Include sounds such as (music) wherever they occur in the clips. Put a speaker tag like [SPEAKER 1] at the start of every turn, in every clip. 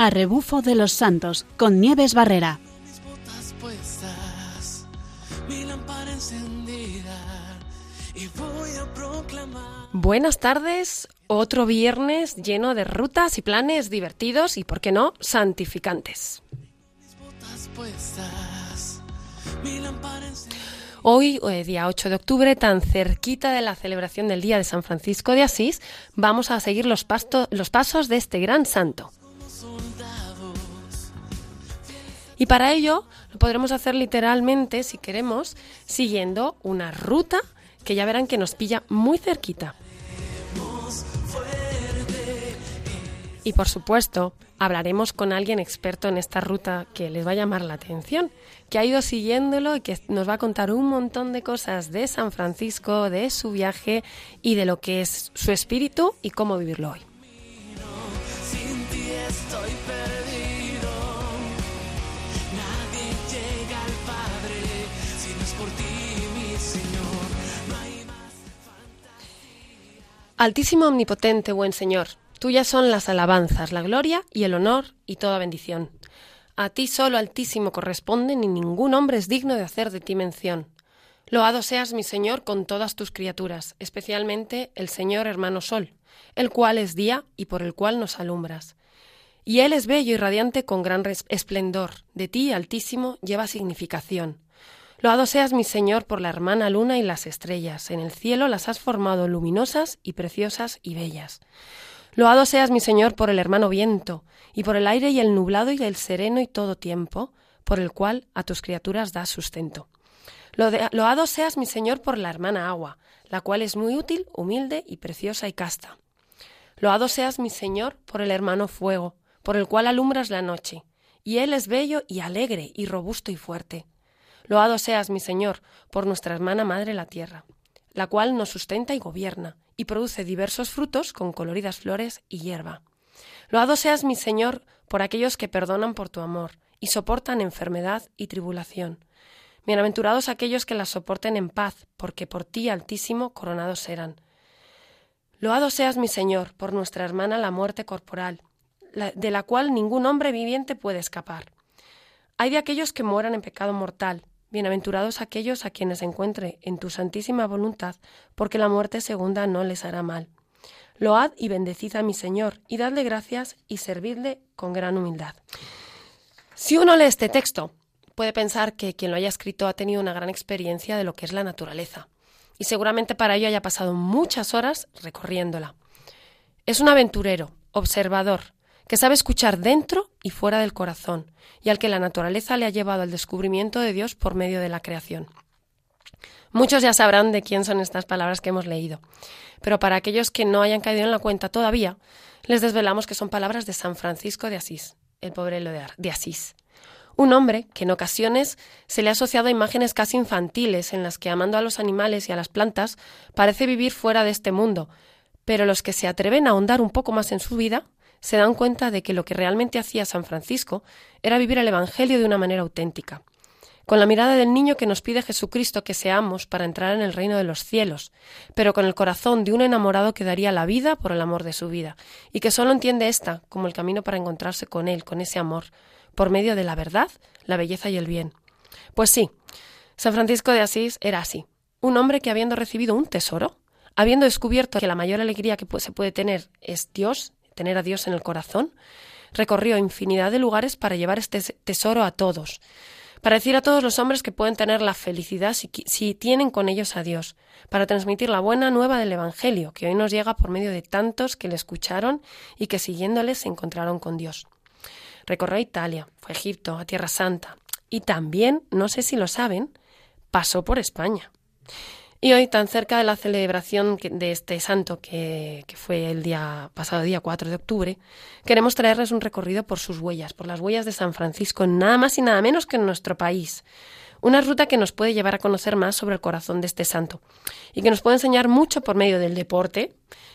[SPEAKER 1] A rebufo de los santos con Nieves Barrera.
[SPEAKER 2] Buenas tardes, otro viernes lleno de rutas y planes divertidos y, por qué no, santificantes. Hoy, eh, día 8 de octubre, tan cerquita de la celebración del Día de San Francisco de Asís, vamos a seguir los, los pasos de este gran santo. Y para ello lo podremos hacer literalmente, si queremos, siguiendo una ruta que ya verán que nos pilla muy cerquita. Y por supuesto, hablaremos con alguien experto en esta ruta que les va a llamar la atención, que ha ido siguiéndolo y que nos va a contar un montón de cosas de San Francisco, de su viaje y de lo que es su espíritu y cómo vivirlo hoy. Altísimo omnipotente, buen Señor, tuyas son las alabanzas, la gloria y el honor y toda bendición. A ti solo Altísimo corresponden y ningún hombre es digno de hacer de ti mención. Loado seas, mi Señor, con todas tus criaturas, especialmente el Señor hermano Sol, el cual es día y por el cual nos alumbras. Y él es bello y radiante con gran esplendor, de ti, Altísimo, lleva significación. Loado seas mi Señor por la hermana luna y las estrellas. En el cielo las has formado luminosas y preciosas y bellas. Loado seas mi Señor por el hermano viento, y por el aire y el nublado y el sereno y todo tiempo, por el cual a tus criaturas das sustento. Loado seas mi Señor por la hermana agua, la cual es muy útil, humilde y preciosa y casta. Loado seas mi Señor por el hermano fuego, por el cual alumbras la noche, y él es bello y alegre y robusto y fuerte. Loado seas, mi Señor, por nuestra hermana madre la tierra, la cual nos sustenta y gobierna, y produce diversos frutos con coloridas flores y hierba. Loado seas, mi Señor, por aquellos que perdonan por tu amor, y soportan enfermedad y tribulación. Bienaventurados aquellos que las soporten en paz, porque por ti, Altísimo, coronados serán. Loado seas, mi Señor, por nuestra hermana la muerte corporal, de la cual ningún hombre viviente puede escapar. Hay de aquellos que mueran en pecado mortal, Bienaventurados aquellos a quienes encuentre en tu santísima voluntad, porque la muerte segunda no les hará mal. Load y bendecid a mi Señor, y dadle gracias y servidle con gran humildad. Si uno lee este texto, puede pensar que quien lo haya escrito ha tenido una gran experiencia de lo que es la naturaleza, y seguramente para ello haya pasado muchas horas recorriéndola. Es un aventurero, observador, que sabe escuchar dentro y fuera del corazón, y al que la naturaleza le ha llevado al descubrimiento de Dios por medio de la creación. Muchos ya sabrán de quién son estas palabras que hemos leído, pero para aquellos que no hayan caído en la cuenta todavía, les desvelamos que son palabras de San Francisco de Asís, el pobre de Asís. Un hombre que en ocasiones se le ha asociado a imágenes casi infantiles en las que, amando a los animales y a las plantas, parece vivir fuera de este mundo, pero los que se atreven a ahondar un poco más en su vida se dan cuenta de que lo que realmente hacía San Francisco era vivir el Evangelio de una manera auténtica, con la mirada del niño que nos pide Jesucristo que seamos para entrar en el reino de los cielos, pero con el corazón de un enamorado que daría la vida por el amor de su vida, y que solo entiende esta como el camino para encontrarse con él, con ese amor, por medio de la verdad, la belleza y el bien. Pues sí, San Francisco de Asís era así, un hombre que habiendo recibido un tesoro, habiendo descubierto que la mayor alegría que se puede tener es Dios, tener a Dios en el corazón, recorrió infinidad de lugares para llevar este tesoro a todos, para decir a todos los hombres que pueden tener la felicidad si, si, tienen con ellos a Dios, para transmitir la buena nueva del Evangelio, que hoy nos llega por medio de tantos que le escucharon y que siguiéndole se encontraron con Dios. Recorrió Italia, fue a Egipto, a Tierra Santa, y también, no sé si lo saben, pasó por España. Y hoy, tan cerca de la celebración de este santo, que, fue el día pasado, día 4 de octubre, queremos traerles un recorrido por sus huellas, por las huellas de San Francisco, nada más y nada menos que en nuestro país. Una ruta que nos puede llevar a conocer más sobre el corazón de este santo y que nos puede enseñar mucho por medio del deporte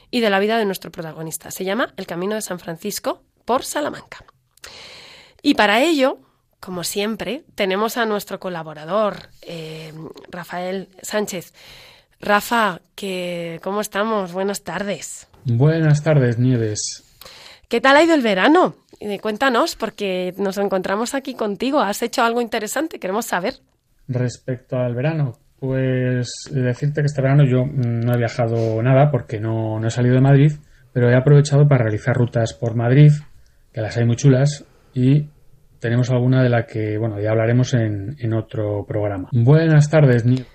[SPEAKER 2] y de la vida de nuestro protagonista. Se llama El Camino de San Francisco por Salamanca. Y para ello como siempre, tenemos a nuestro colaborador, eh, Rafael Sánchez. Rafa, que, ¿cómo estamos? Buenas tardes.
[SPEAKER 3] Buenas tardes, Nieves.
[SPEAKER 2] ¿Qué tal ha ido el verano? Cuéntanos, porque nos encontramos aquí contigo. ¿Has hecho algo interesante? Queremos saber.
[SPEAKER 3] Respecto al verano, pues decirte que este verano yo no he viajado nada porque no, no he salido de Madrid, pero he aprovechado para realizar rutas por Madrid, que las hay muy chulas, y tenemos alguna de la que, bueno, ya hablaremos en, en otro programa. Buenas tardes, Nick.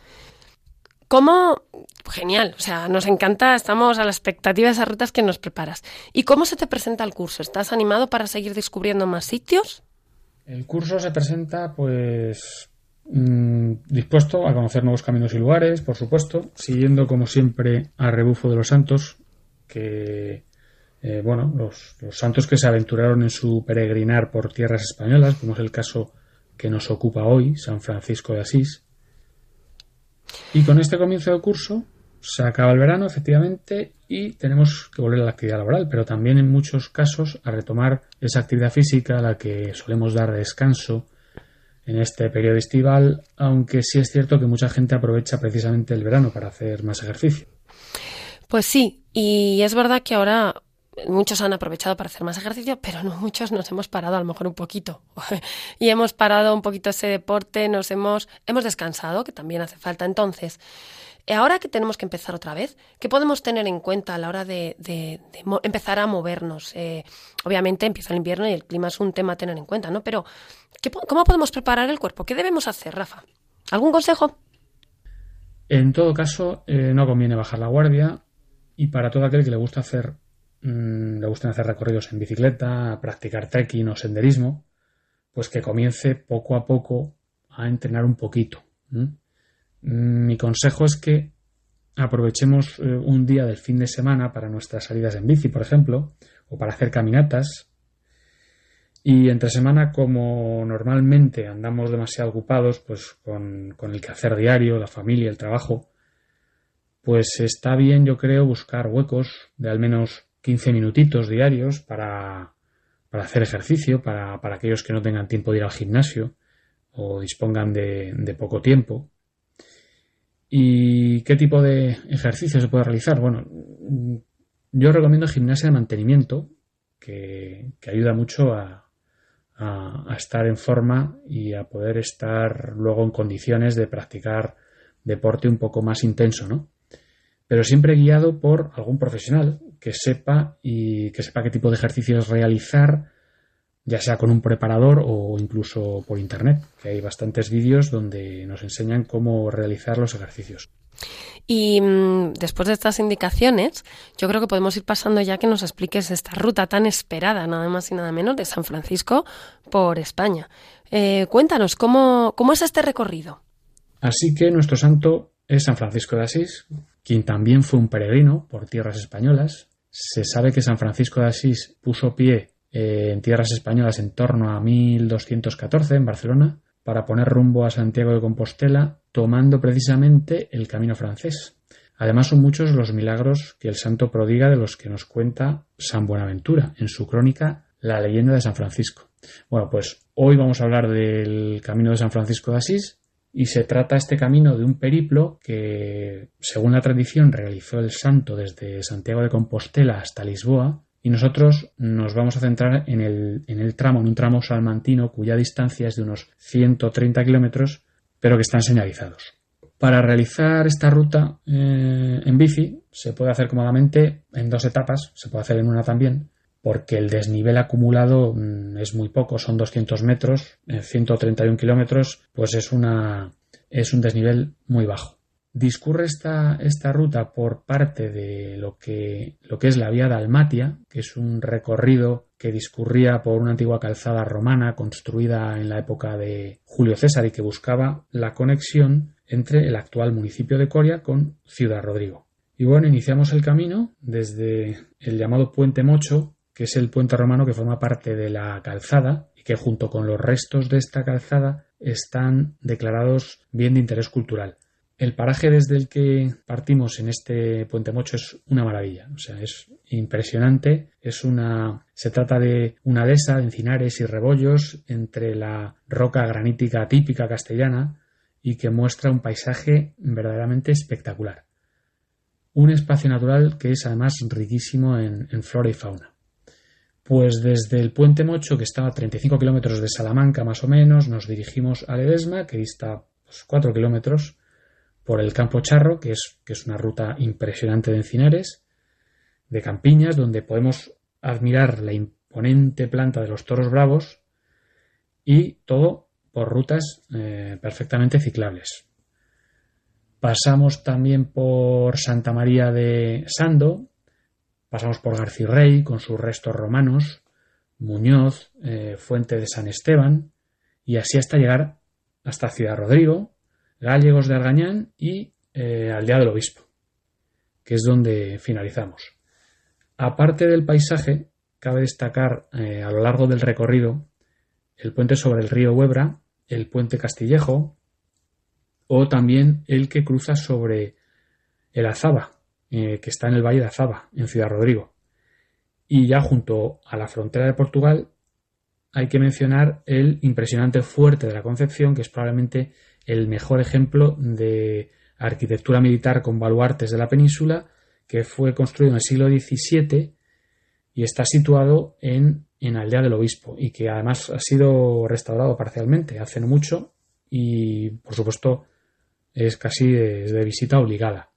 [SPEAKER 2] ¿Cómo? Genial, o sea, nos encanta, estamos a la expectativa de esas rutas que nos preparas. ¿Y cómo se te presenta el curso? ¿Estás animado para seguir descubriendo más sitios?
[SPEAKER 3] El curso se presenta, pues, mm, dispuesto a conocer nuevos caminos y lugares, por supuesto, siguiendo como siempre a rebufo de los santos, que, eh, bueno, los, los santos que se aventuraron en su peregrinar por tierras españolas, como es el caso que nos ocupa hoy, San Francisco de Asís, y con este comienzo de curso se acaba el verano, efectivamente, y tenemos que volver a la actividad laboral, pero también en muchos casos a retomar esa actividad física a la que solemos dar descanso en este periodo estival, aunque sí es cierto que mucha gente aprovecha precisamente el verano para hacer más ejercicio.
[SPEAKER 2] Pues sí, y es verdad que ahora muchos han aprovechado para hacer más ejercicio, pero no muchos nos hemos parado a lo mejor un poquito. (laughs) y hemos parado un poquito ese deporte, nos hemos, hemos descansado, que también hace falta. Entonces, eh, ahora que tenemos que empezar otra vez, ¿qué podemos tener en cuenta a la hora de, empezar a movernos? Eh, obviamente empieza el invierno y el clima es un tema a tener en cuenta, ¿no? Pero, ¿cómo podemos preparar el cuerpo? ¿Qué debemos hacer, Rafa? ¿Algún consejo?
[SPEAKER 3] En todo caso, eh, no conviene bajar la guardia y para todo aquel que le gusta hacer Mm, le gustan hacer recorridos en bicicleta, practicar trekking o senderismo, pues que comience poco a poco a entrenar un poquito. Mm, mi consejo es que aprovechemos eh, un día del fin de semana para nuestras salidas en bici, por ejemplo, o para hacer caminatas. Y entre semana, como normalmente andamos demasiado ocupados, pues con, con el quehacer diario, la familia, el trabajo, pues está bien, yo creo, buscar huecos de al menos 15 minutitos diarios para, para hacer ejercicio, para, para, aquellos que no tengan tiempo de ir al gimnasio o dispongan de, poco tiempo. ¿Y qué tipo de ejercicio se puede realizar? Bueno, yo recomiendo gimnasia de mantenimiento, que, que ayuda mucho a, a, estar en forma y a poder estar luego en condiciones de practicar deporte un poco más intenso, ¿no? Pero siempre guiado por algún profesional, que sepa y que sepa qué tipo de ejercicios realizar, ya sea con un preparador o incluso por internet, que hay bastantes vídeos donde nos enseñan cómo realizar los ejercicios.
[SPEAKER 2] Y mmm, después de estas indicaciones, yo creo que podemos ir pasando ya que nos expliques esta ruta tan esperada, nada más y nada menos, de San Francisco por España. Eh, cuéntanos, ¿cómo, ¿cómo es este recorrido?
[SPEAKER 3] Así que nuestro santo es San Francisco de Asís, quien también fue un peregrino por tierras españolas, se sabe que San Francisco de Asís puso pie eh, en tierras españolas en torno a 1214 en Barcelona para poner rumbo a Santiago de Compostela tomando precisamente el camino francés. Además son muchos los milagros que el santo prodiga de los que nos cuenta San Buenaventura en su crónica La leyenda de San Francisco. Bueno, pues hoy vamos a hablar del camino de San Francisco de Asís y se trata este camino de un periplo que, según la tradición, realizó el santo desde Santiago de Compostela hasta Lisboa, y nosotros nos vamos a centrar en el, en el tramo, en un tramo salmantino cuya distancia es de unos 130 kilómetros, pero que están señalizados. Para realizar esta ruta eh, en bici se puede hacer cómodamente en dos etapas, se puede hacer en una también, porque el desnivel acumulado mm, es muy poco, son 200 metros, en 131 kilómetros, pues es, una, es un desnivel muy bajo. Discurre esta, esta ruta por parte de lo que, lo que es la vía Dalmatia, que es un recorrido que discurría por una antigua calzada romana construida en la época de Julio César y que buscaba la conexión entre el actual municipio de Coria con Ciudad Rodrigo. Y bueno, iniciamos el camino desde el llamado Puente Mocho, que es el puente romano que forma parte de la calzada y que junto con los restos de esta calzada están declarados bien de interés cultural. El paraje desde el que partimos en este puente mocho es una maravilla, o sea, es impresionante, es una se trata de una dehesa de encinares y rebollos entre la roca granítica típica castellana y que muestra un paisaje verdaderamente espectacular. Un espacio natural que es además riquísimo en, en flora y fauna. Pues desde el puente Mocho, que estaba a 35 kilómetros de Salamanca más o menos, nos dirigimos a Ledesma, que dista 4 pues, kilómetros, por el Campo Charro, que es, que es una ruta impresionante de encinares, de campiñas, donde podemos admirar la imponente planta de los toros bravos y todo por rutas eh, perfectamente ciclables. Pasamos también por Santa María de Sando, pasamos por Rey con sus restos romanos, Muñoz, eh, Fuente de San Esteban, y así hasta llegar hasta Ciudad Rodrigo, Gallegos de Argañán y eh, Aldea del Obispo, que es donde finalizamos. Aparte del paisaje, cabe destacar eh, a lo largo del recorrido el puente sobre el río Huebra, el puente Castillejo o también el que cruza sobre el Azaba, eh, que está en el Valle de Azaba, en Ciudad Rodrigo. Y ya junto a la frontera de Portugal hay que mencionar el impresionante fuerte de la Concepción, que es probablemente el mejor ejemplo de arquitectura militar con baluartes de la península, que fue construido en el siglo XVII y está situado en, en Aldea del Obispo y que además ha sido restaurado parcialmente hace mucho y por supuesto es casi de, visita obligada.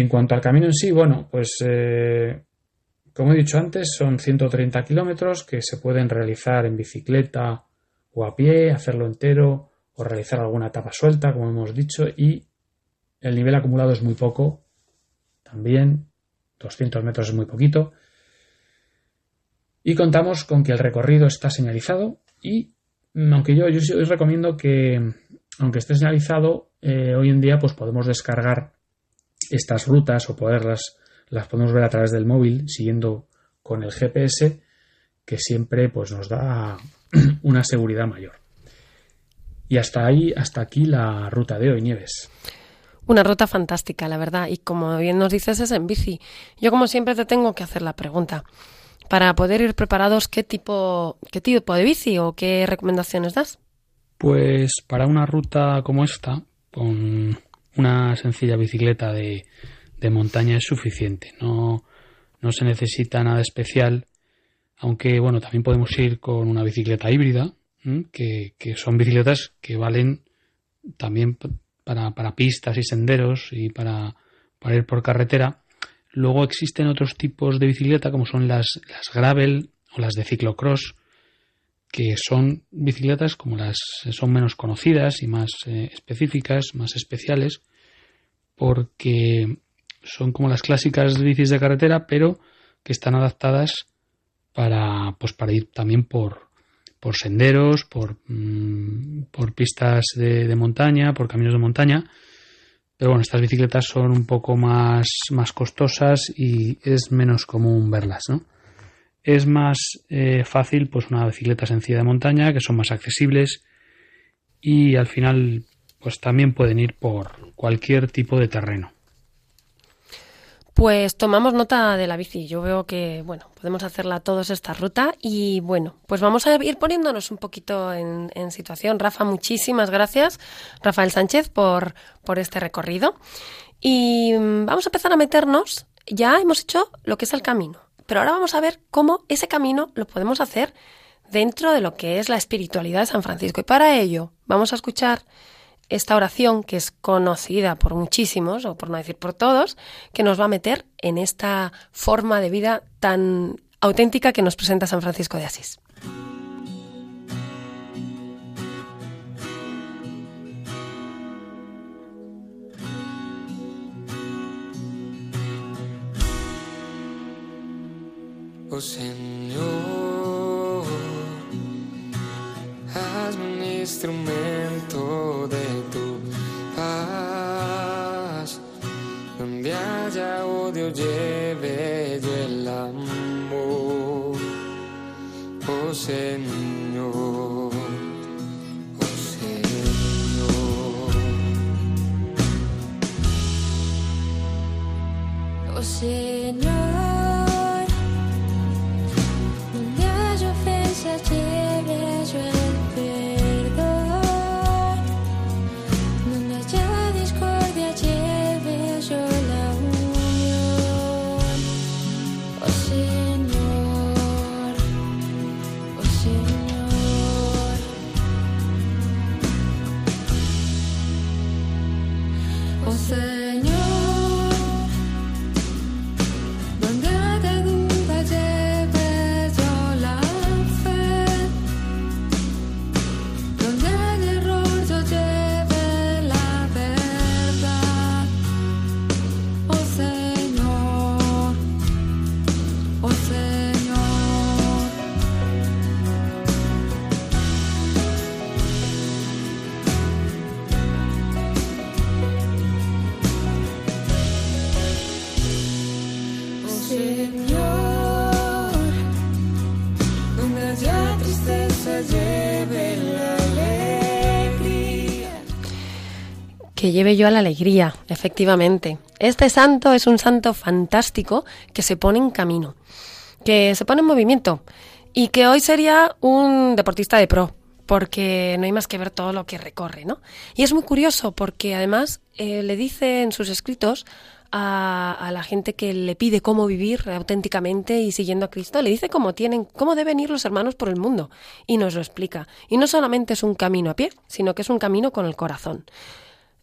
[SPEAKER 3] En cuanto al camino en sí, bueno, pues eh, como he dicho antes, son 130 kilómetros que se pueden realizar en bicicleta o a pie, hacerlo entero o realizar alguna etapa suelta, como hemos dicho, y el nivel acumulado es muy poco, también 200 metros es muy poquito, y contamos con que el recorrido está señalizado y aunque yo, yo os recomiendo que aunque esté señalizado eh, hoy en día pues podemos descargar estas rutas o poderlas las podemos ver a través del móvil siguiendo con el GPS que siempre pues nos da (clears throat) una seguridad mayor. Y hasta ahí, hasta aquí la ruta de hoy, Nieves.
[SPEAKER 2] Una ruta fantástica, la verdad. Y como bien nos dices, es en bici. Yo, como siempre, te tengo que hacer la pregunta. Para poder ir preparados, ¿qué tipo, qué tipo de bici o qué recomendaciones das?
[SPEAKER 3] Pues para una ruta como esta, con una sencilla bicicleta de, de montaña es suficiente. No, no se necesita nada especial. Aunque, bueno, también podemos ir con una bicicleta híbrida, que, son bicicletas que valen también para, pistas y senderos y para, ir por carretera. Luego existen otros tipos de bicicleta como son las, las gravel o las de ciclocross, que son bicicletas como las son menos conocidas y más eh, específicas, más especiales, porque son como las clásicas bicis de carretera, pero que están adaptadas para, pues, para ir también por, por senderos, por, mm, por pistas de, montaña, por caminos de montaña. Pero bueno, estas bicicletas son un poco más, más costosas y es menos común verlas, ¿no? Es más eh, fácil pues una bicicleta sencilla de montaña, que son más accesibles y al final pues también pueden ir por cualquier tipo de terreno.
[SPEAKER 2] Pues tomamos nota de la bici. Yo veo que, bueno, podemos hacerla todos esta ruta y bueno, pues vamos a ir poniéndonos un poquito en, situación. Rafa, muchísimas gracias, Rafael Sánchez, por, por este recorrido. Y mm, vamos a empezar a meternos. Ya hemos hecho lo que es el camino, pero ahora vamos a ver cómo ese camino lo podemos hacer dentro de lo que es la espiritualidad de San Francisco. Y para ello vamos a escuchar esta oración, que es conocida por muchísimos, o por no decir por todos, que nos va a meter en esta forma de vida tan auténtica que nos presenta San Francisco de Asís.
[SPEAKER 4] Oh Señor, hazme un instrumento de haya odio, lleve yo el amor, oh Señor, oh Señor, oh Señor,
[SPEAKER 2] Que lleve yo a la alegría, efectivamente. Este santo es un santo fantástico que se pone en camino, que se pone en movimiento y que hoy sería un deportista de pro, porque no hay más que ver todo lo que recorre, ¿no? Y es muy curioso porque además eh, le dice en sus escritos a, a la gente que le pide cómo vivir auténticamente y siguiendo a Cristo, le dice cómo tienen, cómo deben ir los hermanos por el mundo y nos lo explica. Y no solamente es un camino a pie, sino que es un camino con el corazón.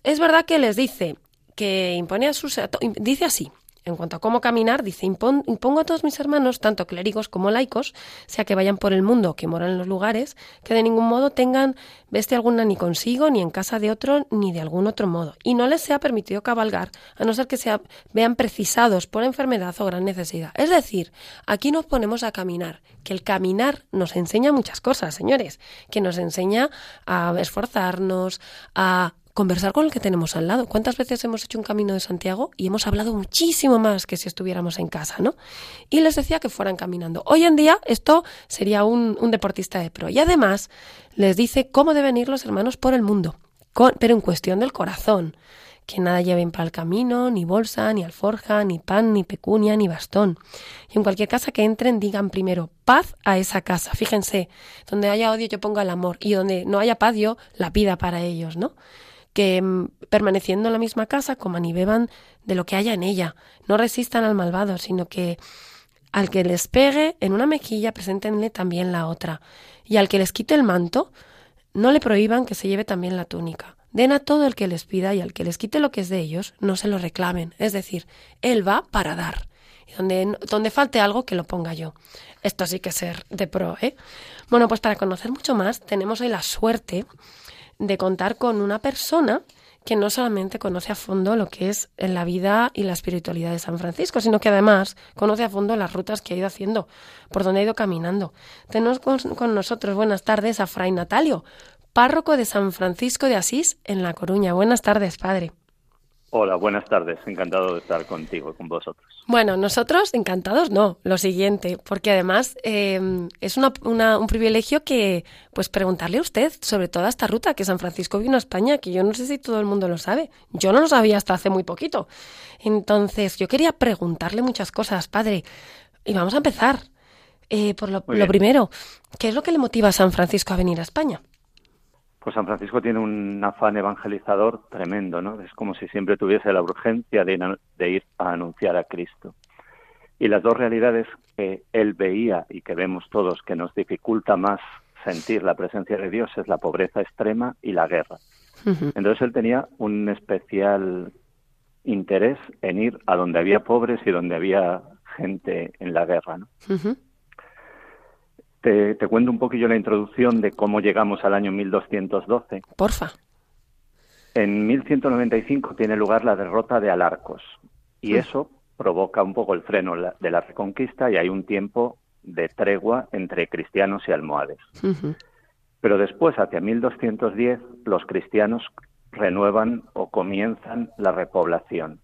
[SPEAKER 2] Es verdad que les dice que impone a sus dice así. En cuanto a cómo caminar, dice, "Impon- impongo a todos mis hermanos, tanto clérigos como laicos, sea que vayan por el mundo, que moran en los lugares, que de ningún modo tengan bestia alguna ni consigo, ni en casa de otro, ni de algún otro modo, y no les sea permitido cabalgar, a no ser que se vean precisados por enfermedad o gran necesidad. Es decir, aquí nos ponemos a caminar, que el caminar nos enseña muchas cosas, señores, que nos enseña a esforzarnos, a conversar con el que tenemos al lado. ¿Cuántas veces hemos hecho un camino de Santiago y hemos hablado muchísimo más que si estuviéramos en casa, ¿no? Y les decía que fueran caminando. Hoy en día esto sería un, deportista de pro. Y además les dice cómo deben ir los hermanos por el mundo, pero en cuestión del corazón. Que nada lleven para el camino, ni bolsa, ni alforja, ni pan, ni pecunia, ni bastón. Y en cualquier casa que entren digan primero paz a esa casa. Fíjense, donde haya odio yo pongo el amor y donde no haya paz yo la pida para ellos, ¿no? Que mm, permaneciendo en la misma casa coman y beban de lo que haya en ella. No resistan al malvado, sino que al que les pegue en una mejilla, preséntenle también la otra. Y al que les quite el manto, no le prohíban que se lleve también la túnica. Den a todo el que les pida y al que les quite lo que es de ellos, no se lo reclamen. Es decir, él va para dar. Donde, donde falte algo, que lo ponga yo. Esto sí que es ser de pro, ¿eh? Bueno, pues para conocer mucho más, tenemos hoy la suerte de contar con una persona que no solamente conoce a fondo lo que es la vida y la espiritualidad de San Francisco, sino que además conoce a fondo las rutas que ha ido haciendo, por donde ha ido caminando. Tenemos con, nosotros, buenas tardes, a Fray Natalio, párroco de San Francisco de Asís en La Coruña. Buenas tardes, padre.
[SPEAKER 5] Hola, buenas tardes. Encantado de estar contigo, con vosotros.
[SPEAKER 2] Bueno, nosotros encantados no, lo siguiente, porque además eh, es una, una- un privilegio que, pues, preguntarle a usted sobre toda esta ruta que San Francisco vino a España, que yo no sé si todo el mundo lo sabe. Yo no lo sabía hasta hace muy poquito. Entonces, yo quería preguntarle muchas cosas, padre. Y vamos a empezar eh, por lo, lo primero. ¿Qué es lo que le motiva a San Francisco a venir a España?
[SPEAKER 5] Pues San Francisco tiene un afán evangelizador tremendo, ¿no? Es como si siempre tuviese la urgencia de, ir a anunciar a Cristo. Y las dos realidades que él veía y que vemos todos que nos dificulta más sentir la presencia de Dios es la pobreza extrema y la guerra. Entonces él tenía un especial interés en ir a donde había pobres y donde había gente en la guerra, ¿no? Te, te cuento un poquillo la introducción de cómo llegamos al año 1212.
[SPEAKER 2] Porfa.
[SPEAKER 5] En 1195 tiene lugar la derrota de Alarcos y eso provoca un poco el freno de la reconquista y hay un tiempo de tregua entre cristianos y almohades. Pero después, hacia 1210, los cristianos renuevan o comienzan la repoblación.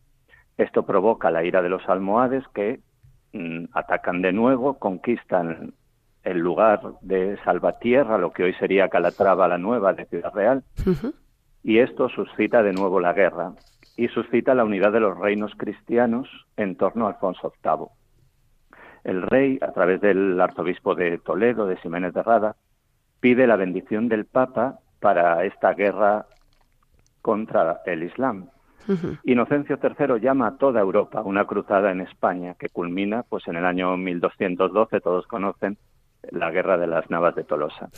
[SPEAKER 5] Esto provoca la ira de los almohades que mm, atacan de nuevo, conquistan el lugar de Salvatierra, lo que hoy sería Calatrava la Nueva de Ciudad Real, y esto suscita de nuevo la guerra y suscita la unidad de los reinos cristianos en torno a Alfonso VIII. El rey, a través del arzobispo de Toledo, de Ximénez de Rada, pide la bendición del Papa para esta guerra contra el Islam. Inocencio III llama a toda Europa una cruzada en España que culmina pues en el año 1212, todos conocen la guerra de las Navas de Tolosa.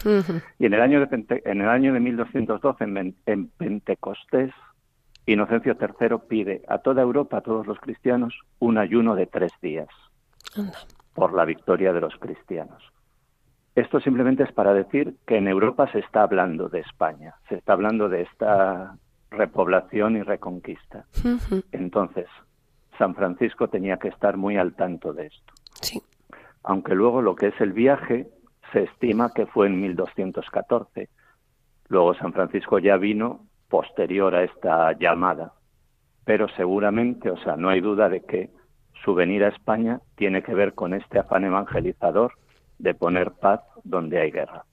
[SPEAKER 5] Y en el año de, Pente- en el año de 1212, en, en Pentecostés, Inocencio III pide a toda Europa, a todos los cristianos, un ayuno de tres días
[SPEAKER 2] Anda.
[SPEAKER 5] por la victoria de los cristianos. Esto simplemente es para decir que en Europa se está hablando de España, se está hablando de esta repoblación y reconquista. Entonces, San Francisco tenía que estar muy al tanto de esto.
[SPEAKER 2] Sí.
[SPEAKER 5] Aunque luego lo que es el viaje se estima que fue en 1214. Luego San Francisco ya vino posterior a esta llamada. Pero seguramente, o sea, no hay duda de que su venida a España tiene que ver con este afán evangelizador de poner paz donde hay guerra.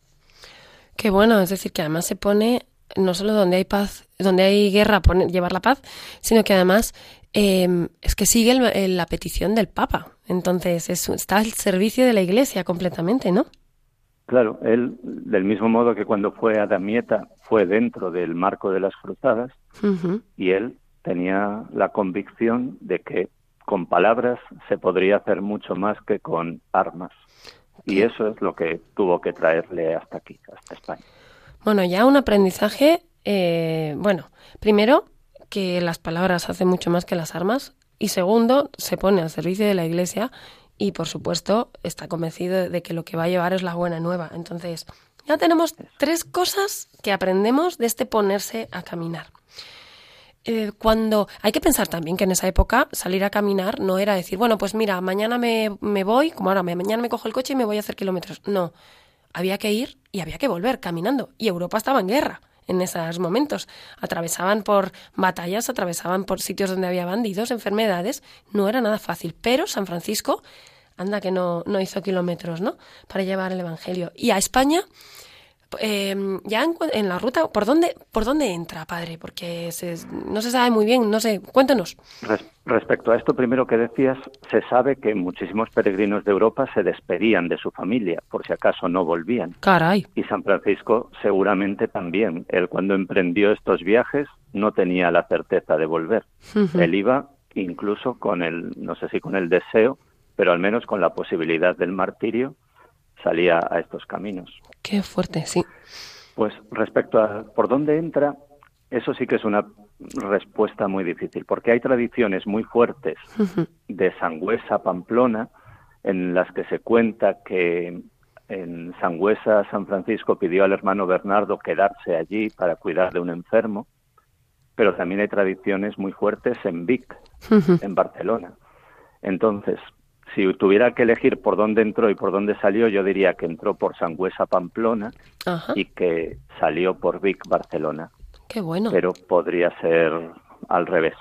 [SPEAKER 2] Qué bueno, es decir, que además se pone no solo donde hay paz, donde hay guerra, poner, llevar la paz, sino que además eh, es que sigue el- el- la petición del Papa. Entonces es- está al servicio de la Iglesia completamente, ¿no?
[SPEAKER 5] Claro, él, del mismo modo que cuando fue a Damieta, fue dentro del marco de las cruzadas, y él tenía la convicción de que con palabras se podría hacer mucho más que con armas. Y eso es lo que tuvo que traerle hasta aquí, hasta España.
[SPEAKER 2] Bueno, ya un aprendizaje, eh, bueno, primero que las palabras hacen mucho más que las armas y segundo, se pone al servicio de la Iglesia y por supuesto está convencido de que lo que va a llevar es la buena nueva. Entonces, ya tenemos tres cosas que aprendemos de este ponerse a caminar. Eh, cuando hay que pensar también que en esa época salir a caminar no era decir, bueno, pues mira, mañana me, me voy, como ahora, mañana me cojo el coche y me voy a hacer kilómetros. No, había que ir y había que volver caminando. Y Europa estaba en guerra en esos momentos. Atravesaban por batallas, atravesaban por sitios donde había bandidos, enfermedades. No era nada fácil. Pero San Francisco, anda que no, no hizo kilómetros, ¿no? Para llevar el Evangelio. Y a España, eh, ya en, la ruta, ¿por dónde, ¿por dónde entra, padre? Porque se- no se sabe muy bien, no sé, cuéntanos.
[SPEAKER 5] Res- respecto a esto primero que decías, se sabe que muchísimos peregrinos de Europa se despedían de su familia, por si acaso no volvían.
[SPEAKER 2] Caray.
[SPEAKER 5] Y San Francisco seguramente también. Él cuando emprendió estos viajes no tenía la certeza de volver.
[SPEAKER 2] Ujú.
[SPEAKER 5] Él iba incluso con el, no sé si con el deseo, pero al menos con la posibilidad del martirio, salía a estos caminos.
[SPEAKER 2] Qué fuerte, sí.
[SPEAKER 5] Pues respecto a por dónde entra, eso sí que es una respuesta muy difícil, porque hay tradiciones muy fuertes de Sangüesa, Pamplona, en las que se cuenta que en Sangüesa San Francisco pidió al hermano Bernardo quedarse allí para cuidar de un enfermo, pero también hay tradiciones muy fuertes en Vic, en Barcelona. Entonces, si tuviera que elegir por dónde entró y por dónde salió, yo diría que entró por Sangüesa, Pamplona
[SPEAKER 2] Ajá.
[SPEAKER 5] y que salió por Vic, Barcelona.
[SPEAKER 2] Qué bueno.
[SPEAKER 5] Pero podría ser al revés.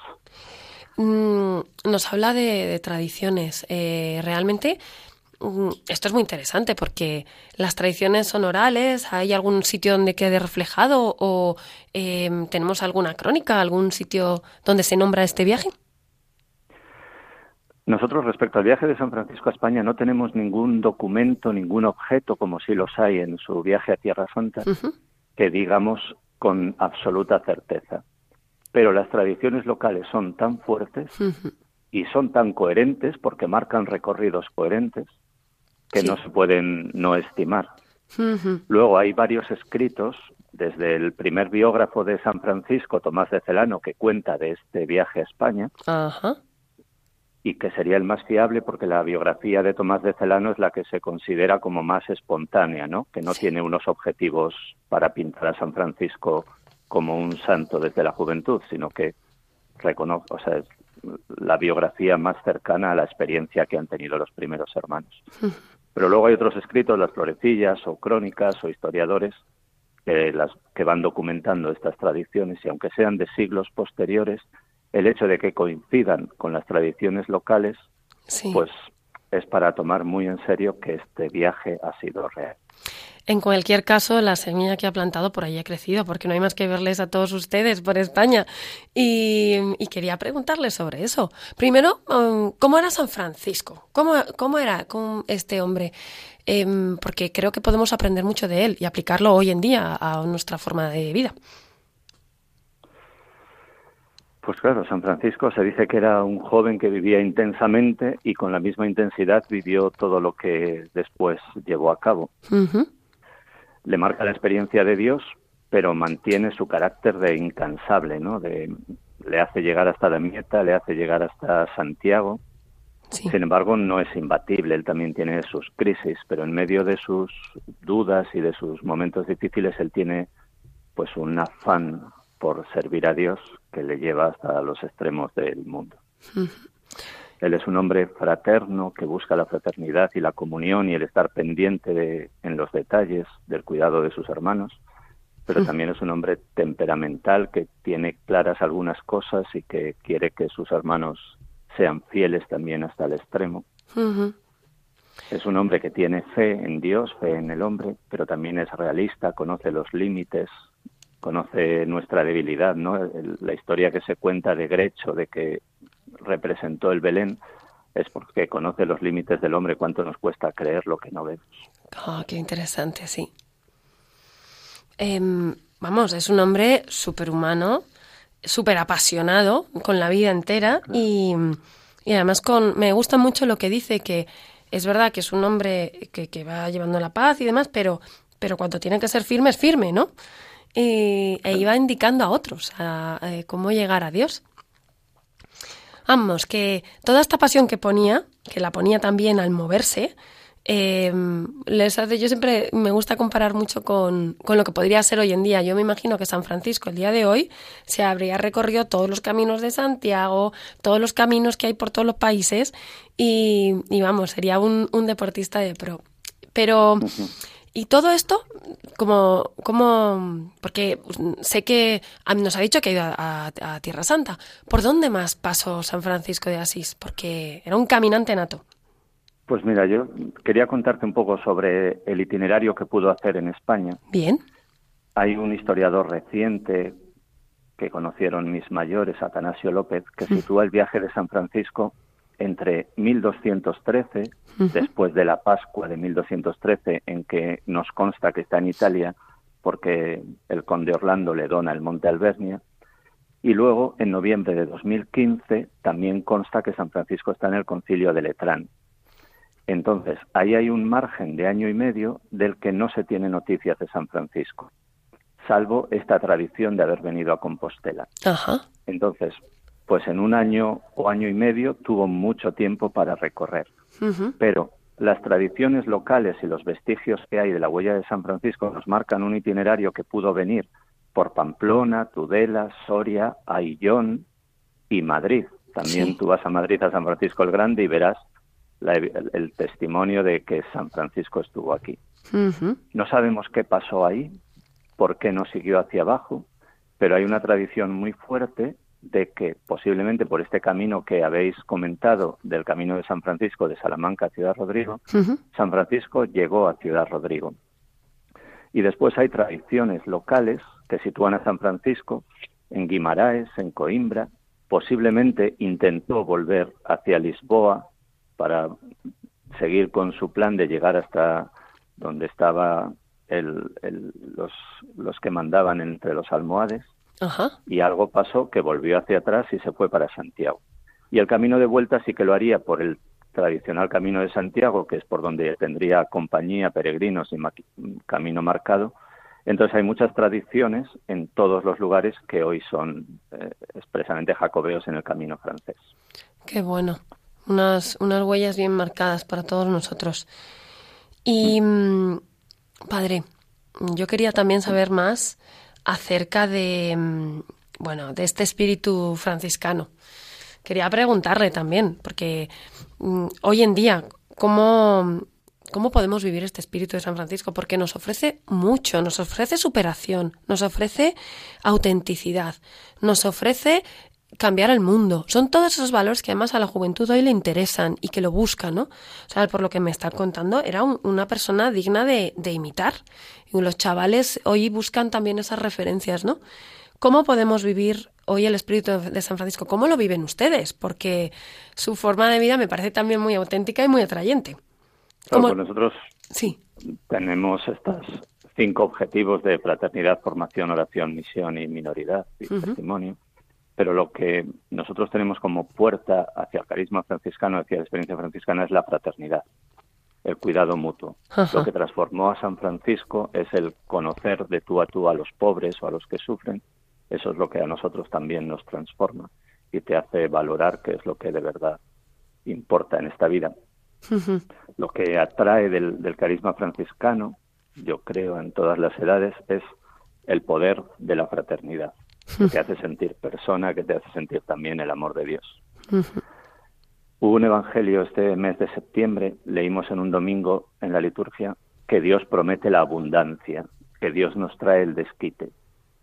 [SPEAKER 2] Mm, nos habla de, de tradiciones. Eh, realmente, mm, esto es muy interesante porque las tradiciones son orales. ¿Hay algún sitio donde quede reflejado o eh, tenemos alguna crónica, algún sitio donde se nombra este viaje?
[SPEAKER 5] Nosotros respecto al viaje de San Francisco a España no tenemos ningún documento, ningún objeto, como sí los hay en su viaje a Tierra Santa, que digamos con absoluta certeza. Pero las tradiciones locales son tan fuertes y son tan coherentes porque marcan recorridos coherentes que
[SPEAKER 2] Sí.
[SPEAKER 5] no se pueden no estimar. Luego hay varios escritos, desde el primer biógrafo de San Francisco, Tomás de Celano, que cuenta de este viaje a España,
[SPEAKER 2] Ajá.
[SPEAKER 5] Y que sería el más fiable porque la biografía de Tomás de Celano es la que se considera como más espontánea, ¿no? Que no tiene unos objetivos para pintar a San Francisco como un santo desde la juventud, sino que reconoce, o sea, es la biografía más cercana a la experiencia que han tenido los primeros hermanos. (laughs) Pero luego hay otros escritos, las florecillas o crónicas o historiadores que, las, que van documentando estas tradiciones y aunque sean de siglos posteriores, el hecho de que coincidan con las tradiciones locales,
[SPEAKER 2] Sí.
[SPEAKER 5] pues es para tomar muy en serio que este viaje ha sido real.
[SPEAKER 2] En cualquier caso, la semilla que ha plantado por ahí ha crecido, porque no hay más que verles a todos ustedes por España. Y, y quería preguntarles sobre eso. Primero, um, ¿cómo era San Francisco? ¿Cómo, cómo era con este hombre? Em, porque creo que podemos aprender mucho de él y aplicarlo hoy en día a nuestra forma de vida.
[SPEAKER 5] Pues claro, San Francisco se dice que era un joven que vivía intensamente y con la misma intensidad vivió todo lo que después llevó a cabo. Le marca la experiencia de Dios, pero mantiene su carácter de incansable, ¿no? De, le hace llegar hasta la Mieta, le hace llegar hasta Santiago.
[SPEAKER 2] Sí.
[SPEAKER 5] Sin embargo, no es imbatible, él también tiene sus crisis, pero en medio de sus dudas y de sus momentos difíciles, él tiene pues un afán por servir a Dios que le lleva hasta los extremos del mundo. Él es un hombre fraterno que busca la fraternidad y la comunión y el estar pendiente de- en los detalles del cuidado de sus hermanos, pero también es un hombre temperamental que tiene claras algunas cosas y que quiere que sus hermanos sean fieles también hasta el extremo. Es un hombre que tiene fe en Dios, fe en el hombre, pero también es realista, conoce los límites, conoce nuestra debilidad, ¿no? La historia que se cuenta de Grecho, de que representó el Belén, es porque conoce los límites del hombre, cuánto nos cuesta creer lo que no vemos.
[SPEAKER 2] Ah, qué interesante, sí. Em, vamos, es un hombre superhumano, súper apasionado con la vida entera y, y además con me gusta mucho lo que dice que es verdad que es un hombre que, que va llevando la paz y demás, pero, pero cuando tiene que ser firme es firme, ¿no? Y, e iba indicando a otros a cómo llegar a Dios. Vamos, que toda esta pasión que ponía, que la ponía también al moverse, eh, les hace, yo siempre me gusta comparar mucho con, con lo que podría ser hoy en día. Yo me imagino que San Francisco el día de hoy se habría recorrido todos los caminos de Santiago, todos los caminos que hay por todos los países y, y vamos, sería un, un deportista de pro. Pero, y todo esto, como, como, porque sé que nos ha dicho que ha ido a, a- a Tierra Santa. ¿Por dónde más pasó San Francisco de Asís? Porque era un caminante nato.
[SPEAKER 5] Pues mira, yo quería contarte un poco sobre el itinerario que pudo hacer en España.
[SPEAKER 2] Bien.
[SPEAKER 5] Hay un historiador reciente que conocieron mis mayores, Atanasio López, que sitúa el viaje de San Francisco entre 1213, después de la Pascua de 1213, en que nos consta que está en Italia porque el conde Orlando le dona el monte Albernia, y luego en noviembre de 2015 también consta que San Francisco está en el concilio de Letrán. Entonces, ahí hay un margen de año y medio del que no se tiene noticias de San Francisco, salvo esta tradición de haber venido a Compostela.
[SPEAKER 2] Ajá.
[SPEAKER 5] Entonces, pues en un año o año y medio tuvo mucho tiempo para recorrer. Pero las tradiciones locales y los vestigios que hay de la huella de San Francisco nos marcan un itinerario que pudo venir por Pamplona, Tudela, Soria, Aillón y Madrid. También
[SPEAKER 2] Sí.
[SPEAKER 5] tú vas a Madrid, a San Francisco el Grande, y verás la el, el testimonio de que San Francisco estuvo aquí. No sabemos qué pasó ahí, por qué no siguió hacia abajo, pero hay una tradición muy fuerte de que posiblemente por este camino que habéis comentado del camino de San Francisco de Salamanca a Ciudad Rodrigo. San Francisco llegó a Ciudad Rodrigo. Y después hay tradiciones locales que sitúan a San Francisco en Guimaraes, en Coimbra. Posiblemente intentó volver hacia Lisboa para seguir con su plan de llegar hasta donde estaba el- el- los, los que mandaban entre los almohades
[SPEAKER 2] Ajá.
[SPEAKER 5] y algo pasó que volvió hacia atrás y se fue para Santiago. Y el camino de vuelta sí que lo haría por el tradicional camino de Santiago, que es por donde tendría compañía, peregrinos y camino marcado. Entonces hay muchas tradiciones en todos los lugares que hoy son eh, expresamente jacobeos en el camino francés.
[SPEAKER 2] Qué bueno. Unas, unas huellas bien marcadas para todos nosotros. Y, mm, padre, yo quería también saber más acerca de, mm, bueno, de este espíritu franciscano. Quería preguntarle también, porque mm, hoy en día, ¿cómo, ¿cómo podemos vivir este espíritu de San Francisco? Porque nos ofrece mucho, nos ofrece superación, nos ofrece autenticidad, nos ofrece cambiar el mundo. Son todos esos valores que además a la juventud hoy le interesan y que lo buscan, ¿no? O sea, por lo que me está contando, era un- una persona digna de, de imitar. Y los chavales hoy buscan también esas referencias, ¿no? ¿Cómo podemos vivir hoy el espíritu de San Francisco? ¿Cómo lo viven ustedes? Porque su forma de vida me parece también muy auténtica y muy atrayente.
[SPEAKER 5] Claro,
[SPEAKER 2] ¿Cómo-
[SPEAKER 5] pues nosotros
[SPEAKER 2] Sí.
[SPEAKER 5] tenemos estos cinco objetivos de fraternidad, formación, oración, misión y minoridad y testimonio. Pero lo que nosotros tenemos como puerta hacia el carisma franciscano, hacia la experiencia franciscana, es la fraternidad, el cuidado mutuo.
[SPEAKER 2] Ajá.
[SPEAKER 5] Lo que transformó a San Francisco es el conocer de tú a tú a los pobres o a los que sufren Eso es lo que a nosotros también nos transforma y te hace valorar qué es lo que de verdad importa en esta vida. Lo que atrae del, del carisma franciscano, yo creo, en todas las edades, es el poder de la fraternidad, que te hace sentir persona, que te hace sentir también el amor de Dios. Hubo un evangelio este mes de septiembre, leímos en un domingo en la liturgia, que Dios promete la abundancia, que Dios nos trae el desquite.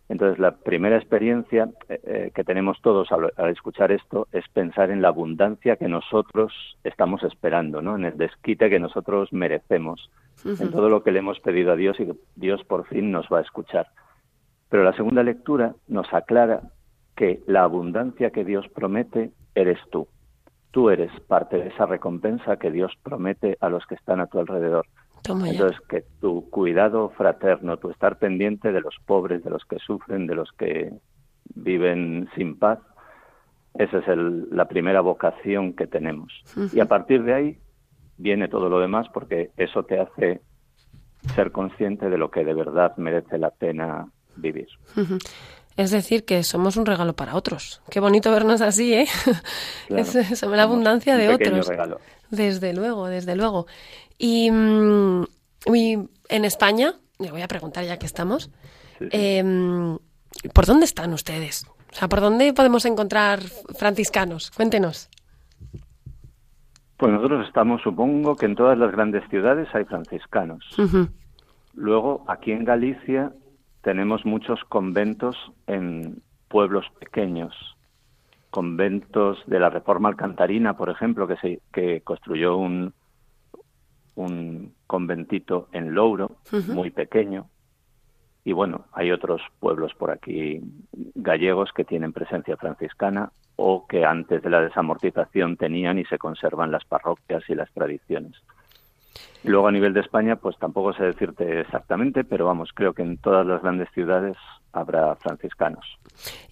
[SPEAKER 5] Entonces, la primera experiencia eh, eh, que tenemos todos al, al escuchar esto es pensar en la abundancia que nosotros estamos esperando, ¿no? En el desquite que nosotros merecemos, en todo lo que le hemos pedido a Dios y que Dios por fin nos va a escuchar. Pero la segunda lectura nos aclara que la abundancia que Dios promete eres tú. Tú eres parte de esa recompensa que Dios promete a los que están a tu alrededor.
[SPEAKER 2] Toma.
[SPEAKER 5] Entonces, que tu cuidado fraterno, tu estar pendiente de los pobres, de los que sufren, de los que viven sin paz, esa es el- la primera vocación que tenemos. Y a partir de ahí viene todo lo demás porque eso te hace ser consciente de lo que de verdad merece la pena vivir.
[SPEAKER 2] Es decir, que somos un regalo para otros. Qué bonito vernos así, ¿eh?
[SPEAKER 5] Claro. (laughs)
[SPEAKER 2] Es, la abundancia
[SPEAKER 5] Un
[SPEAKER 2] de otros.
[SPEAKER 5] regalo.
[SPEAKER 2] Desde luego, desde luego. Y, mm, y en España, le voy a preguntar ya que estamos,
[SPEAKER 5] Sí, sí.
[SPEAKER 2] em, ¿por dónde están ustedes? O sea, ¿por dónde podemos encontrar franciscanos? Cuéntenos.
[SPEAKER 5] Pues nosotros estamos, supongo que en todas las grandes ciudades hay franciscanos. Luego, aquí en Galicia tenemos muchos conventos en pueblos pequeños. Conventos de la Reforma Alcantarina, por ejemplo, que, se, que construyó un, un conventito en Louro, muy pequeño. Y bueno, hay otros pueblos por aquí gallegos que tienen presencia franciscana o que antes de la desamortización tenían y se conservan las parroquias y las tradiciones. Y luego a nivel de España, pues tampoco sé decirte exactamente, pero vamos, creo que en todas las grandes ciudades habrá franciscanos.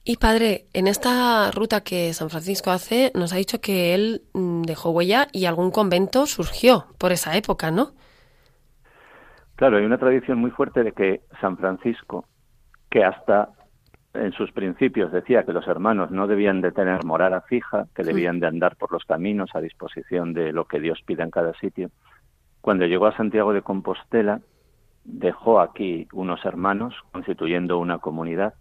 [SPEAKER 2] Y padre, en esta ruta que San Francisco hace, nos ha dicho que él mm, dejó huella y algún convento surgió por esa época, ¿no?
[SPEAKER 5] Claro, hay una tradición muy fuerte de que San Francisco, que hasta en sus principios decía que los hermanos no debían de tener morada fija, que debían de andar por los caminos a disposición de lo que Dios pida en cada sitio, cuando llegó a Santiago de Compostela, dejó aquí unos hermanos constituyendo una comunidad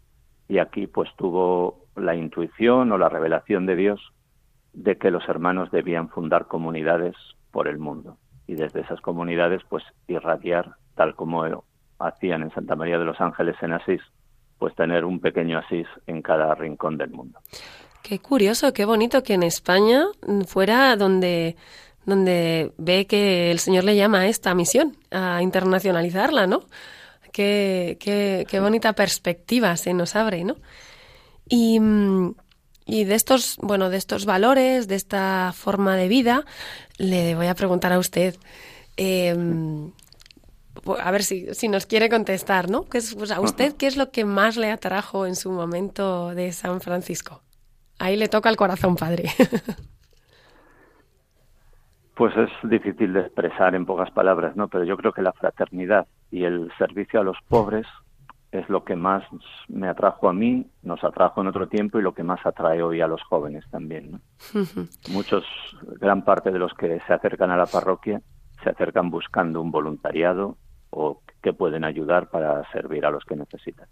[SPEAKER 5] y aquí pues tuvo la intuición o la revelación de Dios de que los hermanos debían fundar comunidades por el mundo y desde esas comunidades pues irradiar tal como hacían en Santa María de los Ángeles en Asís, pues tener un pequeño Asís en cada rincón del mundo.
[SPEAKER 2] Qué curioso, qué bonito que en España fuera donde, donde ve que el Señor le llama a esta misión, a internacionalizarla, ¿no? Qué, qué, qué bonita perspectiva se nos abre, ¿no? Y, mm, y de estos, bueno, de estos valores, de esta forma de vida, le voy a preguntar a usted, eh, a ver si, si nos quiere contestar, ¿no? ¿Qué es, pues, ¿A usted qué es lo que más le atrajo en su momento de San Francisco? Ahí le toca el corazón, padre. (laughs)
[SPEAKER 5] Pues es difícil de expresar en pocas palabras, ¿no? Pero yo creo que la fraternidad y el servicio a los pobres es lo que más me atrajo a mí, nos atrajo en otro tiempo y lo que más atrae hoy a los jóvenes también, ¿no? (laughs) Muchos, gran parte de los que se acercan a la parroquia se acercan buscando un voluntariado o que pueden ayudar para servir a los que necesitan.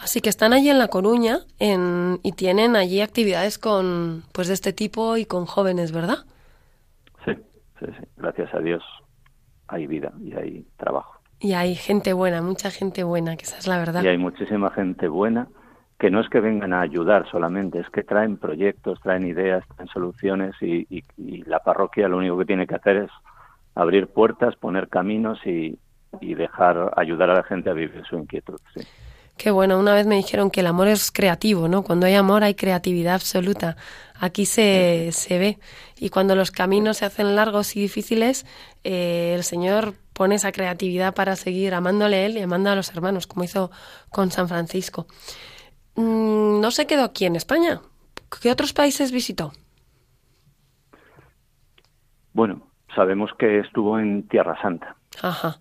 [SPEAKER 2] Así que están allí en La Coruña en, y tienen allí actividades con, pues de este tipo y con jóvenes, ¿verdad?
[SPEAKER 5] Sí, sí. Gracias a Dios hay vida y hay trabajo.
[SPEAKER 2] Y hay gente buena, mucha gente buena, que esa es la verdad.
[SPEAKER 5] Y hay muchísima gente buena que no es que vengan a ayudar solamente, es que traen proyectos, traen ideas, traen soluciones y, y- y la parroquia lo único que tiene que hacer es abrir puertas, poner caminos y, y dejar ayudar a la gente a vivir su inquietud. Sí.
[SPEAKER 2] Qué bueno, una vez me dijeron que el amor es creativo, ¿no? Cuando hay amor hay creatividad absoluta. Aquí se, se ve. Y cuando los caminos se hacen largos y difíciles, eh, el Señor pone esa creatividad para seguir amándole a Él y amando a los hermanos, como hizo con San Francisco. Mm, no se quedó aquí en España. ¿Qué otros países visitó?
[SPEAKER 5] Bueno, sabemos que estuvo en Tierra Santa,
[SPEAKER 2] Ajá.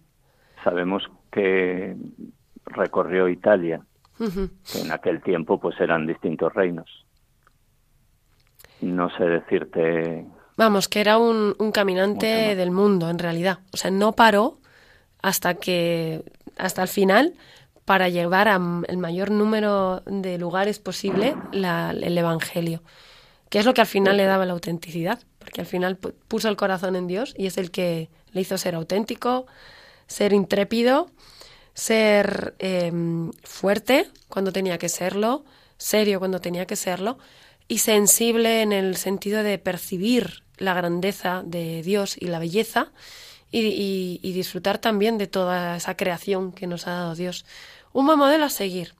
[SPEAKER 5] sabemos que recorrió Italia que en aquel tiempo pues eran distintos reinos. No sé decirte
[SPEAKER 2] Vamos, que era un, un caminante del mundo, en realidad. O sea, no paró hasta que hasta el final para llevar al mayor número de lugares posible la- el Evangelio, que es lo que al final le daba la autenticidad, porque al final pu- puso el corazón en Dios y es el que le hizo ser auténtico, ser intrépido, ser eh, fuerte cuando tenía que serlo, serio cuando tenía que serlo y sensible en el sentido de percibir la grandeza de Dios y la belleza y, y- y disfrutar también de toda esa creación que nos ha dado Dios. Un buen modelo a seguir.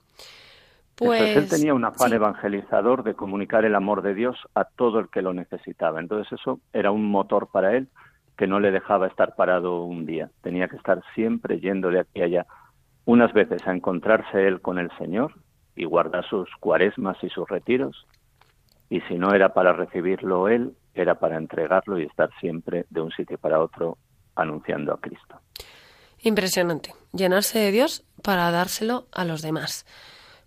[SPEAKER 2] Pues
[SPEAKER 5] Eso es, él tenía un afán
[SPEAKER 2] sí.
[SPEAKER 5] evangelizador de comunicar el amor de Dios a todo el que lo necesitaba. Entonces eso era un motor para él que no le dejaba estar parado un día. Tenía que estar siempre yendo de aquí a allá. Unas veces a encontrarse él con el Señor y guardar sus cuaresmas y sus retiros. Y si no era para recibirlo él, era para entregarlo y estar siempre de un sitio para otro anunciando a Cristo.
[SPEAKER 2] Impresionante. Llenarse de Dios para dárselo a los demás.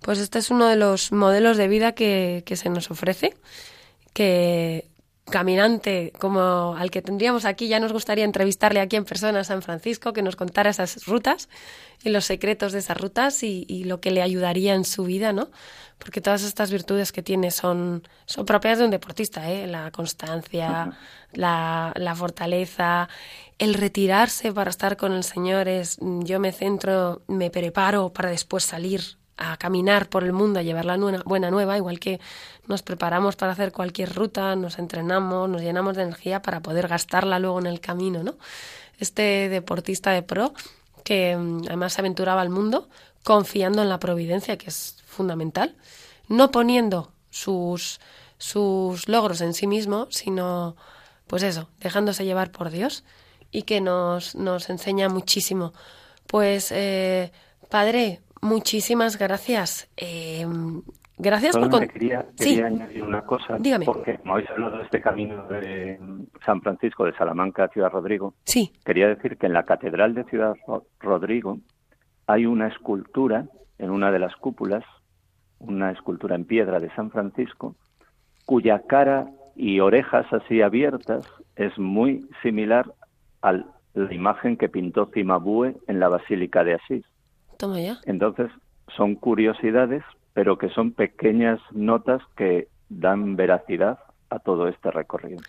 [SPEAKER 2] Pues este es uno de los modelos de vida que, que se nos ofrece, que caminante como al que tendríamos aquí, ya nos gustaría entrevistarle aquí en persona a San Francisco, que nos contara esas rutas y los secretos de esas rutas y, y lo que le ayudaría en su vida, ¿no? Porque todas estas virtudes que tiene son, son propias de un deportista, ¿eh? La constancia, la, la fortaleza, el retirarse para estar con el Señor es yo me centro, me preparo para después salir a caminar por el mundo, a llevar la buena nueva, igual que nos preparamos para hacer cualquier ruta, nos entrenamos, nos llenamos de energía para poder gastarla luego en el camino, ¿no? Este deportista de pro que mm, además se aventuraba al mundo confiando en la providencia, que es fundamental, no poniendo sus, sus logros en sí mismo, sino, pues eso, dejándose llevar por Dios y que nos, nos enseña muchísimo. Pues, eh, Padre, muchísimas gracias. Eh, gracias por... Con-
[SPEAKER 5] quería,
[SPEAKER 2] Sí.
[SPEAKER 5] añadir una cosa,
[SPEAKER 2] Dígame.
[SPEAKER 5] porque como habéis hablado de este camino de San Francisco de Salamanca a Ciudad Rodrigo,
[SPEAKER 2] Sí,
[SPEAKER 5] quería decir que en la Catedral de Ciudad Ro- Rodrigo hay una escultura en una de las cúpulas, una escultura en piedra de San Francisco, cuya cara y orejas así abiertas es muy similar a la imagen que pintó Cimabue en la Basílica de Asís.
[SPEAKER 2] Toma ya.
[SPEAKER 5] Entonces, son curiosidades, pero que son pequeñas notas que dan veracidad a todo este recorrido.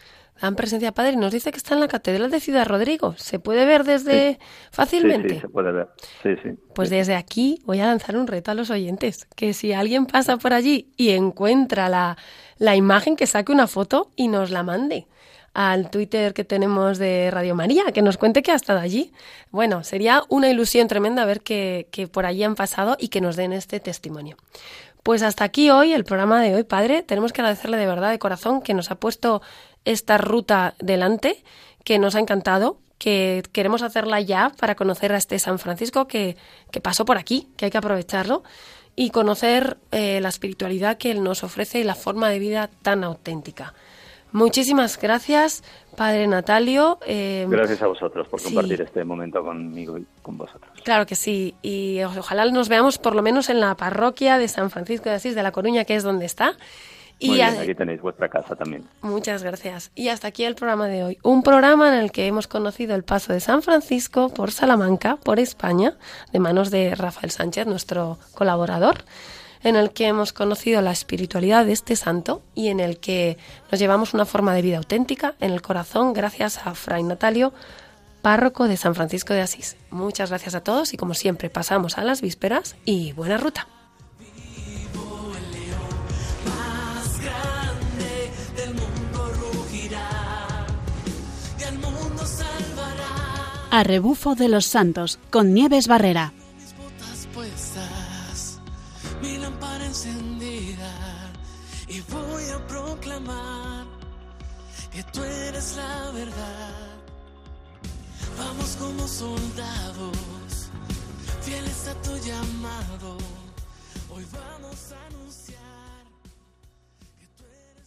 [SPEAKER 2] Dan presencia, Padre. Nos dice que está en la Catedral de Ciudad Rodrigo. ¿Se puede ver desde
[SPEAKER 5] Sí,
[SPEAKER 2] fácilmente?
[SPEAKER 5] sí, se puede ver. Sí, sí.
[SPEAKER 2] Pues
[SPEAKER 5] Sí.
[SPEAKER 2] desde aquí voy a lanzar un reto a los oyentes, que si alguien pasa por allí y encuentra la, la imagen, que saque una foto y nos la mande al Twitter que tenemos de Radio María, que nos cuente que ha estado allí. Bueno, sería una ilusión tremenda ver que, por allí han pasado y que nos den este testimonio. Pues hasta aquí hoy, el programa de hoy, Padre. Tenemos que agradecerle de verdad, de corazón, que nos ha puesto esta ruta delante, que nos ha encantado, que queremos hacerla ya para conocer a este San Francisco que, que pasó por aquí, que hay que aprovecharlo, y conocer eh, la espiritualidad que él nos ofrece y la forma de vida tan auténtica. Muchísimas gracias, Padre Natalio. eh,
[SPEAKER 5] Gracias a vosotros por
[SPEAKER 2] sí.
[SPEAKER 5] compartir este momento conmigo y con vosotros.
[SPEAKER 2] Claro que sí, y ojalá nos veamos por lo menos en la parroquia de San Francisco de Asís de La Coruña, que es donde está. Y
[SPEAKER 5] Muy bien, aquí tenéis vuestra casa también.
[SPEAKER 2] Muchas gracias. Y hasta aquí el programa de hoy. Un programa en el que hemos conocido el paso de San Francisco por Salamanca, por España, de manos de Rafael Sánchez, nuestro colaborador, en el que hemos conocido la espiritualidad de este santo y en el que nos llevamos una forma de vida auténtica en el corazón gracias a Fray Natalio, párroco de San Francisco de Asís. Muchas gracias a todos y como siempre pasamos a las vísperas y buena ruta.
[SPEAKER 1] A rebufo de los santos con Nieves Barrera.
[SPEAKER 6] Tú eres la verdad. Vamos como soldados, fieles a tu llamado. Hoy vamos.